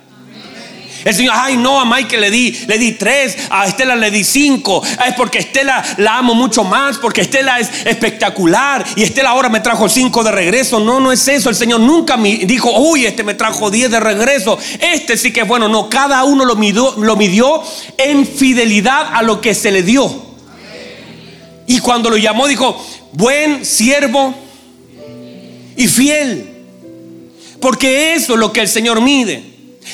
El Señor, ay, no, a Michael le di, le di tres, a Estela le di cinco. Es porque Estela la amo mucho más, porque Estela es espectacular y Estela ahora me trajo cinco de regreso. No, no es eso. El Señor nunca me dijo, uy, este me trajo diez de regreso. Este sí que es bueno. No, cada uno lo midió, lo midió en fidelidad a lo que se le dio. Y cuando lo llamó, dijo, buen siervo y fiel. Porque eso es lo que el Señor mide.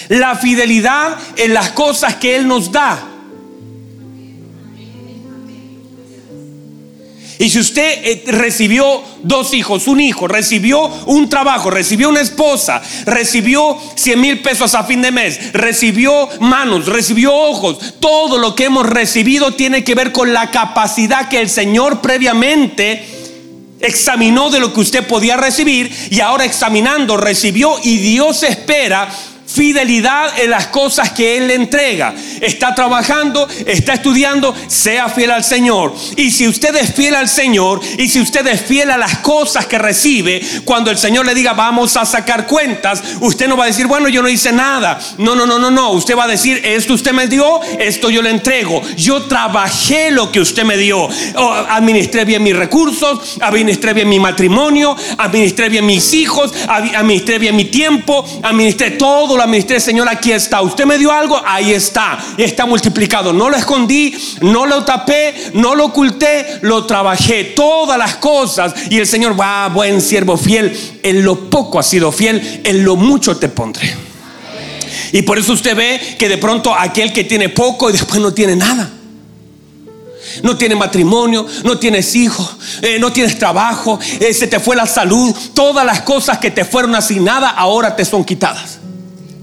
La fidelidad en las cosas que Él nos da. Y si usted eh, recibió dos hijos, un hijo, recibió un trabajo, recibió una esposa, recibió 100 mil pesos a fin de mes, recibió manos, recibió ojos, todo lo que hemos recibido tiene que ver con la capacidad que el Señor previamente examinó de lo que usted podía recibir y ahora examinando recibió y Dios espera fidelidad en las cosas que Él le entrega. Está trabajando, está estudiando, sea fiel al Señor. Y si usted es fiel al Señor y si usted es fiel a las cosas que recibe, cuando el Señor le diga vamos a sacar cuentas, usted no va a decir, bueno, yo no hice nada. No, no, no, no, no. Usted va a decir, esto usted me dio, esto yo le entrego. Yo trabajé lo que usted me dio. Oh, administré bien mis recursos, administré bien mi matrimonio, administré bien mis hijos, administré bien mi tiempo, administré todo lo administré, Señor, aquí está. Usted me dio algo, ahí está. Está multiplicado. No lo escondí, no lo tapé, no lo oculté, lo trabajé. Todas las cosas. Y el Señor va, buen siervo fiel. En lo poco ha sido fiel, en lo mucho te pondré. Y por eso usted ve que de pronto aquel que tiene poco y después no tiene nada. No tienes matrimonio, no tienes hijos, eh, no tienes trabajo, eh, se te fue la salud. Todas las cosas que te fueron asignadas ahora te son quitadas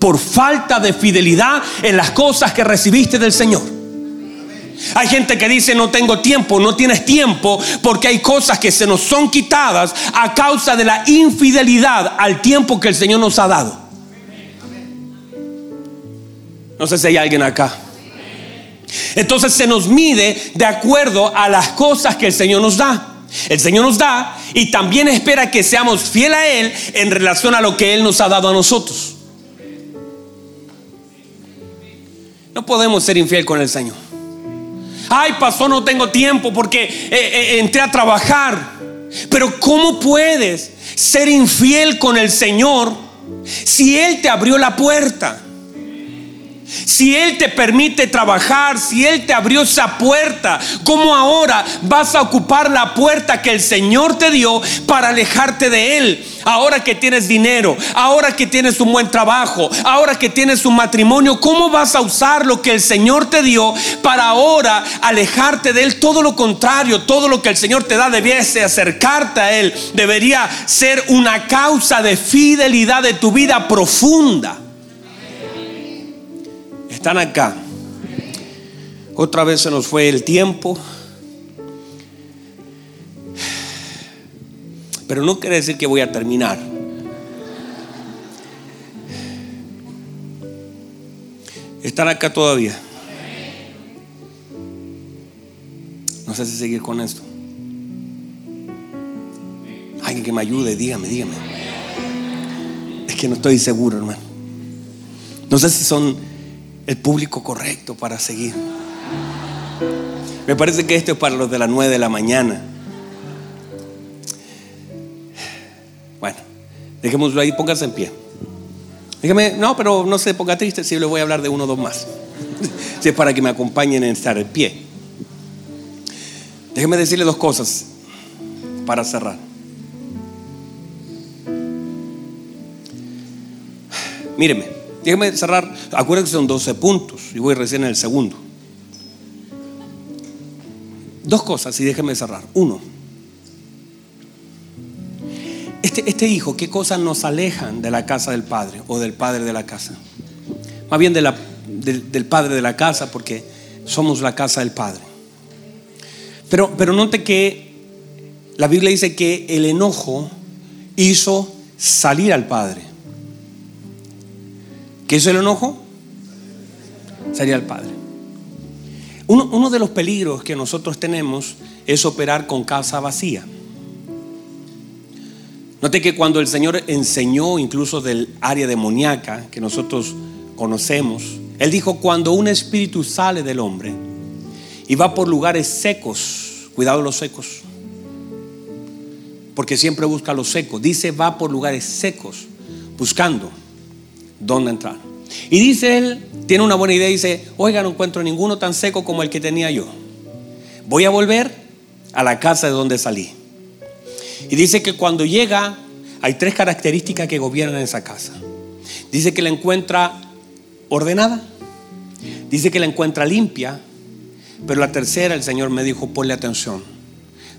por falta de fidelidad en las cosas que recibiste del Señor. Hay gente que dice no tengo tiempo, no tienes tiempo porque hay cosas que se nos son quitadas a causa de la infidelidad al tiempo que el Señor nos ha dado. No sé si hay alguien acá. Entonces se nos mide de acuerdo a las cosas que el Señor nos da. El Señor nos da y también espera que seamos fieles a Él en relación a lo que Él nos ha dado a nosotros. No podemos ser infiel con el Señor. Ay, pasó, no tengo tiempo porque eh, eh, entré a trabajar. Pero ¿cómo puedes ser infiel con el Señor si Él te abrió la puerta? Si Él te permite trabajar, si Él te abrió esa puerta, ¿cómo ahora vas a ocupar la puerta que el Señor te dio para alejarte de Él? Ahora que tienes dinero, ahora que tienes un buen trabajo, ahora que tienes un matrimonio, ¿cómo vas a usar lo que el Señor te dio para ahora alejarte de Él? Todo lo contrario, todo lo que el Señor te da debiese acercarte a Él, debería ser una causa de fidelidad de tu vida profunda están acá. Otra vez se nos fue el tiempo. Pero no quiere decir que voy a terminar. Están acá todavía. No sé si seguir con esto. Alguien que me ayude, dígame, dígame. Es que no estoy seguro, hermano. No sé si son el público correcto para seguir. Me parece que esto es para los de las 9 de la mañana. Bueno, dejémoslo ahí, póngase en pie. Dígame, no, pero no se ponga triste si le voy a hablar de uno o dos más. si es para que me acompañen en estar en pie. Déjeme decirle dos cosas para cerrar. Míreme, Déjeme cerrar. Acuérdense que son 12 puntos y voy recién en el segundo. Dos cosas y déjeme cerrar. Uno, este, este, hijo, ¿qué cosas nos alejan de la casa del padre o del padre de la casa? Más bien del padre de la casa porque somos la casa del padre. Pero, pero note que la Biblia dice que el enojo hizo salir al padre. ¿Qué es el enojo? Sería el Padre. Uno, de los peligros que nosotros tenemos es operar con casa vacía. Note que cuando el Señor enseñó incluso del área demoníaca que nosotros conocemos, Él dijo, cuando un espíritu sale del hombre y va por lugares secos, cuidado los secos, porque siempre busca los secos, dice va por lugares secos, buscando dónde entrar. Y dice él, tiene una buena idea, dice, oiga, no encuentro ninguno tan seco como el que tenía yo. Voy a volver a la casa de donde salí. Y dice que cuando llega, hay tres características que gobiernan esa casa. Dice que la encuentra ordenada, dice que la encuentra limpia, pero la tercera el Señor me dijo, ponle atención,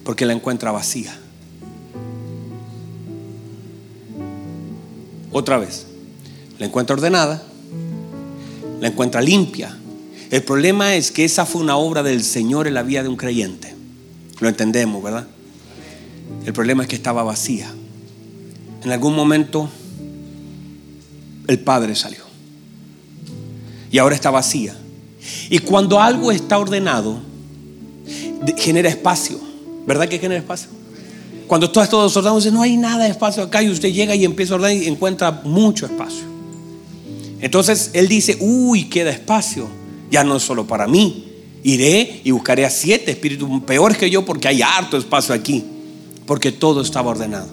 porque la encuentra vacía. Otra vez, la encuentra ordenada, la encuentra limpia. El problema es que esa fue una obra del Señor en la vida de un creyente. Lo entendemos, ¿verdad? El problema es que estaba vacía. En algún momento el Padre salió. Y ahora está vacía. Y cuando algo está ordenado, genera espacio. ¿Verdad que genera espacio? Cuando todo está desordenado, no hay nada de espacio acá y usted llega y empieza a ordenar y encuentra mucho espacio. Entonces él dice, uy, queda espacio. Ya no es solo para mí. Iré y buscaré a siete espíritus peores que yo porque hay harto espacio aquí. Porque todo estaba ordenado.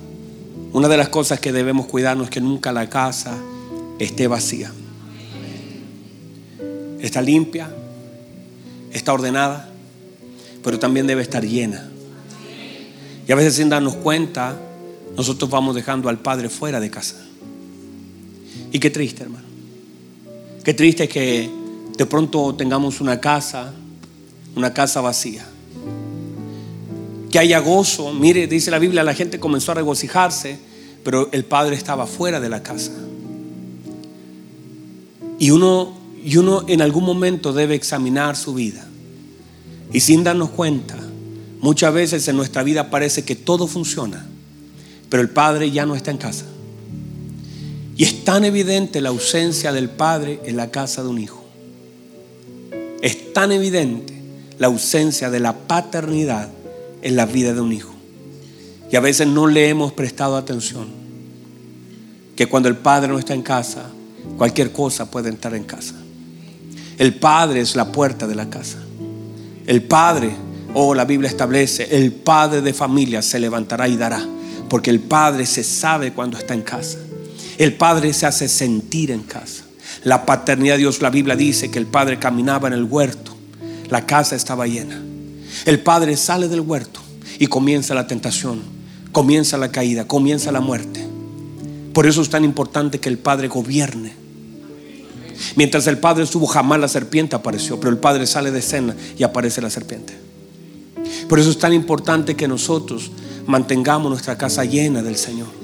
Una de las cosas que debemos cuidarnos es que nunca la casa esté vacía. Está limpia, está ordenada, pero también debe estar llena. Y a veces sin darnos cuenta, nosotros vamos dejando al Padre fuera de casa. Y qué triste, hermano. Qué triste que de pronto tengamos una casa, una casa vacía. Que haya gozo. Mire, dice la Biblia, la gente comenzó a regocijarse, pero el padre estaba fuera de la casa. Y uno, y uno en algún momento debe examinar su vida. Y sin darnos cuenta, muchas veces en nuestra vida parece que todo funciona, pero el padre ya no está en casa. Y es tan evidente la ausencia del padre en la casa de un hijo. Es tan evidente la ausencia de la paternidad en la vida de un hijo. Y a veces no le hemos prestado atención. Que cuando el padre no está en casa, cualquier cosa puede entrar en casa. El padre es la puerta de la casa. El padre Oh, la Biblia establece, el padre de familia se levantará y dará, porque el padre se sabe cuando está en casa. El padre se hace sentir en casa. La paternidad de Dios, la Biblia dice que el padre caminaba en el huerto, la casa estaba llena. El padre sale del huerto y comienza la tentación, comienza la caída, comienza la muerte. Por eso es tan importante que el padre gobierne. Mientras el padre estuvo, jamás la serpiente apareció, pero el padre sale de escena y aparece la serpiente. Por eso es tan importante que nosotros mantengamos nuestra casa llena del Señor.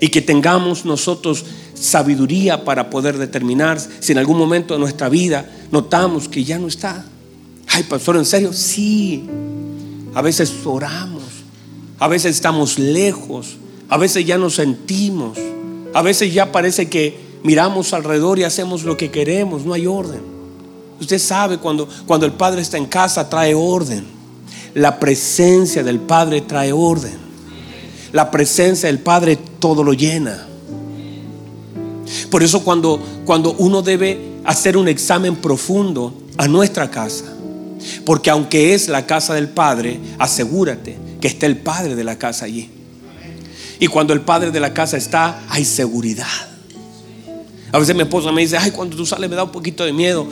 Y que tengamos nosotros sabiduría para poder determinar si en algún momento de nuestra vida notamos que ya no está. Ay, pastor, ¿en serio? Sí. A veces oramos. A veces estamos lejos. A veces ya nos sentimos. A veces ya parece que miramos alrededor y hacemos lo que queremos. No hay orden. Usted sabe cuando, cuando el Padre está en casa trae orden. La presencia del Padre trae orden. La presencia del Padre todo lo llena. Por eso cuando, cuando uno debe hacer un examen profundo a nuestra casa, porque aunque es la casa del Padre, asegúrate que esté el Padre de la casa allí. Y cuando el Padre de la casa está, hay seguridad. A veces mi esposa me dice, ay, cuando tú sales me da un poquito de miedo.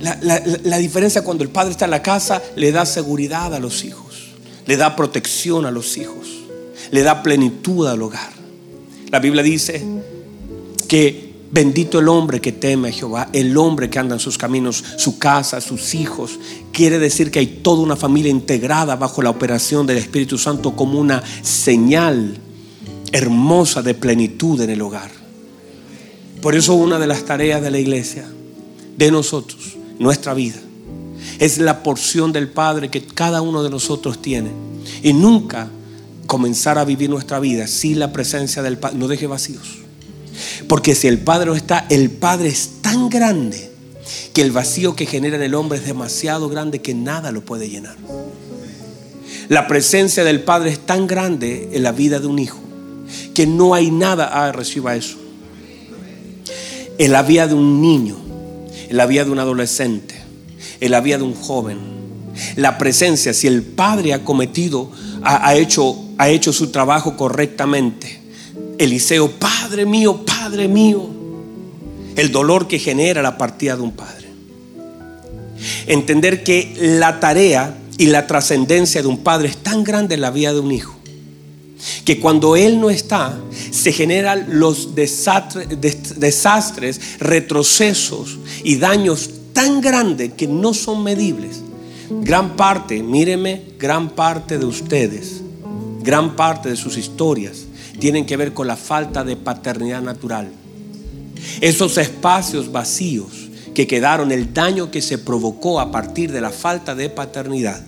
La, diferencia cuando el padre está en la casa le da seguridad a los hijos, le da protección a los hijos, le da plenitud al hogar. La Biblia dice que bendito el hombre que teme a Jehová, el hombre que anda en sus caminos, su casa, sus hijos. Quiere decir que hay toda una familia integrada bajo la operación del Espíritu Santo como una señal hermosa de plenitud en el hogar. Por eso una de las tareas de la iglesia, de nosotros, nuestra vida. Es la porción del Padre que cada uno de nosotros tiene. Y nunca comenzar a vivir nuestra vida sin la presencia del Padre. No deje vacíos. Porque si el Padre no está, el Padre es tan grande que el vacío que genera en el hombre es demasiado grande que nada lo puede llenar. La presencia del Padre es tan grande en la vida de un hijo que no hay nada, ah, reciba eso. En la vida de un niño en la vida de un adolescente, en la vida de un joven. La presencia, si el padre ha cometido, ha, hecho, ha hecho su trabajo correctamente. Eliseo, Padre mío, Padre mío. El dolor que genera la partida de un padre. Entender que la tarea y la trascendencia de un padre es tan grande en la vida de un hijo que cuando Él no está, se generan los desastres, retrocesos y daños tan grandes que no son medibles. Gran parte, míreme, gran parte de ustedes, gran parte de sus historias tienen que ver con la falta de paternidad natural. Esos espacios vacíos que quedaron, el daño que se provocó a partir de la falta de paternidad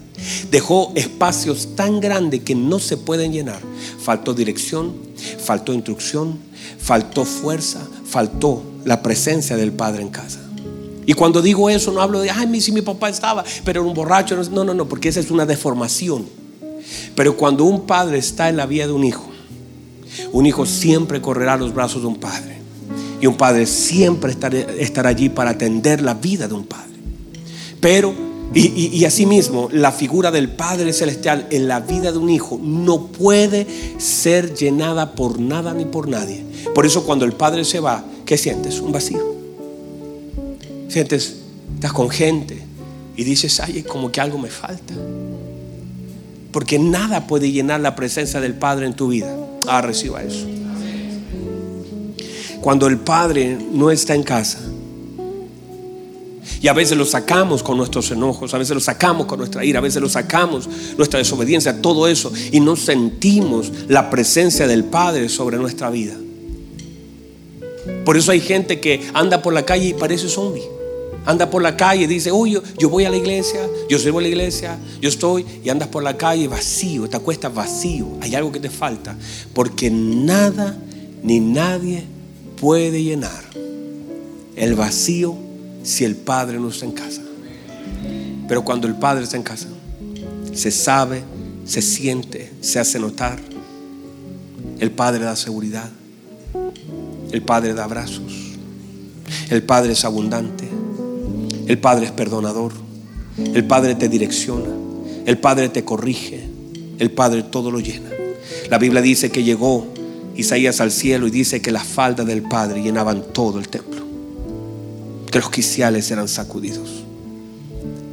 Dejó espacios tan grandes que no se pueden llenar. Faltó dirección, faltó instrucción, faltó fuerza, faltó la presencia del Padre en casa. Y cuando digo eso no hablo de, ay, si mi papá estaba, pero era un borracho. No, no, no, porque esa es una deformación. Pero cuando un padre está en la vida de un hijo, un hijo siempre correrá a los brazos de un padre. Y un padre siempre estará allí para atender la vida de un padre. Pero y, y, asimismo, la figura del Padre Celestial en la vida de un hijo no puede ser llenada por nada ni por nadie. Por eso cuando el Padre se va, ¿qué sientes? Un vacío. Sientes, estás con gente y dices, ay, como que algo me falta. Porque nada puede llenar la presencia del Padre en tu vida. Ah, reciba eso. Cuando el Padre no está en casa, y a veces lo sacamos con nuestros enojos, a veces lo sacamos con nuestra ira, a veces lo sacamos nuestra desobediencia, todo eso. Y no sentimos la presencia del Padre sobre nuestra vida. Por eso hay gente que anda por la calle y parece zombie. Anda por la calle y dice, uy, yo, voy a la iglesia, yo sirvo a la iglesia, yo estoy, y andas por la calle vacío, te acuestas vacío, hay algo que te falta, porque nada ni nadie puede llenar el vacío si el Padre no está en casa. Pero cuando el Padre está en casa, se sabe, se siente, se hace notar. El Padre da seguridad. El Padre da abrazos. El Padre es abundante. El Padre es perdonador. El Padre te direcciona. El Padre te corrige. El Padre todo lo llena. La Biblia dice que llegó Isaías al cielo y dice que las faldas del Padre llenaban todo el templo. Que los quiciales eran sacudidos.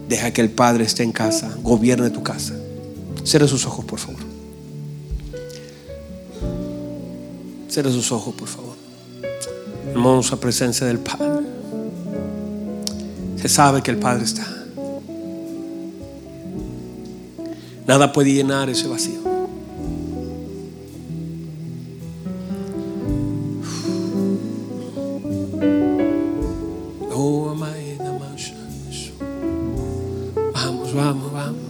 Deja que el Padre esté en casa, gobierne tu casa. Cierra sus ojos, por favor. Cierra sus ojos, por favor. Hermosa presencia del Padre. Se sabe que el Padre está. Nada puede llenar ese vacío. Vamos, vamos, vamos.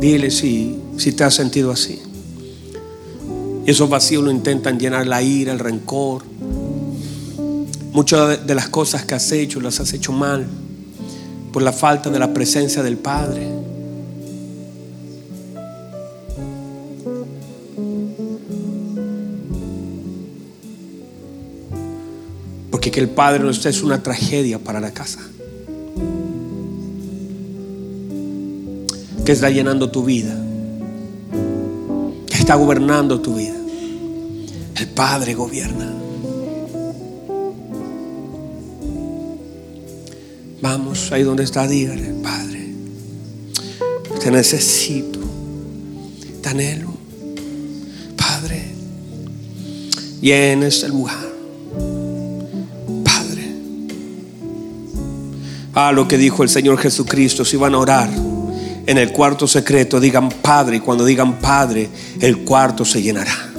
Dile si, si te has sentido así. Y esos vacíos lo intentan llenar la ira, el rencor. Muchas de las cosas que has hecho las has hecho mal por la falta de la presencia del Padre. Porque que el Padre no esté es una tragedia para la casa. Que está llenando tu vida. Que está gobernando tu vida. El Padre gobierna. Vamos, ahí donde está, dígale, Padre, te necesito, te anhelo. Padre, llena este lugar. Padre. Ah, lo que dijo el Señor Jesucristo, si van a orar en el cuarto secreto, digan Padre, y cuando digan Padre, el cuarto se llenará.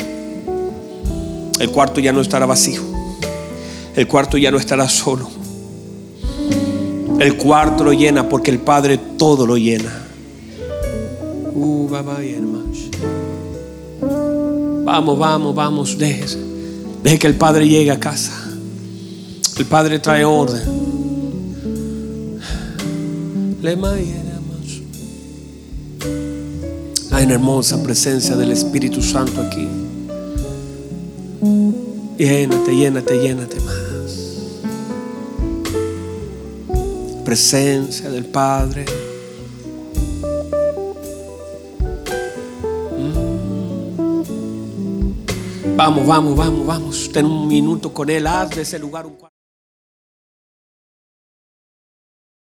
El cuarto ya no estará vacío. El cuarto ya no estará solo. El cuarto lo llena porque el Padre todo lo llena. Uh, vamos, vamos, vamos, déjese. Deje que el Padre llegue a casa. El Padre trae orden. Hay una hermosa presencia del Espíritu Santo aquí. Llénate, llénate, llénate más. Presencia del Padre. Vamos, vamos, vamos, vamos. Ten un minuto con Él. Haz de ese lugar un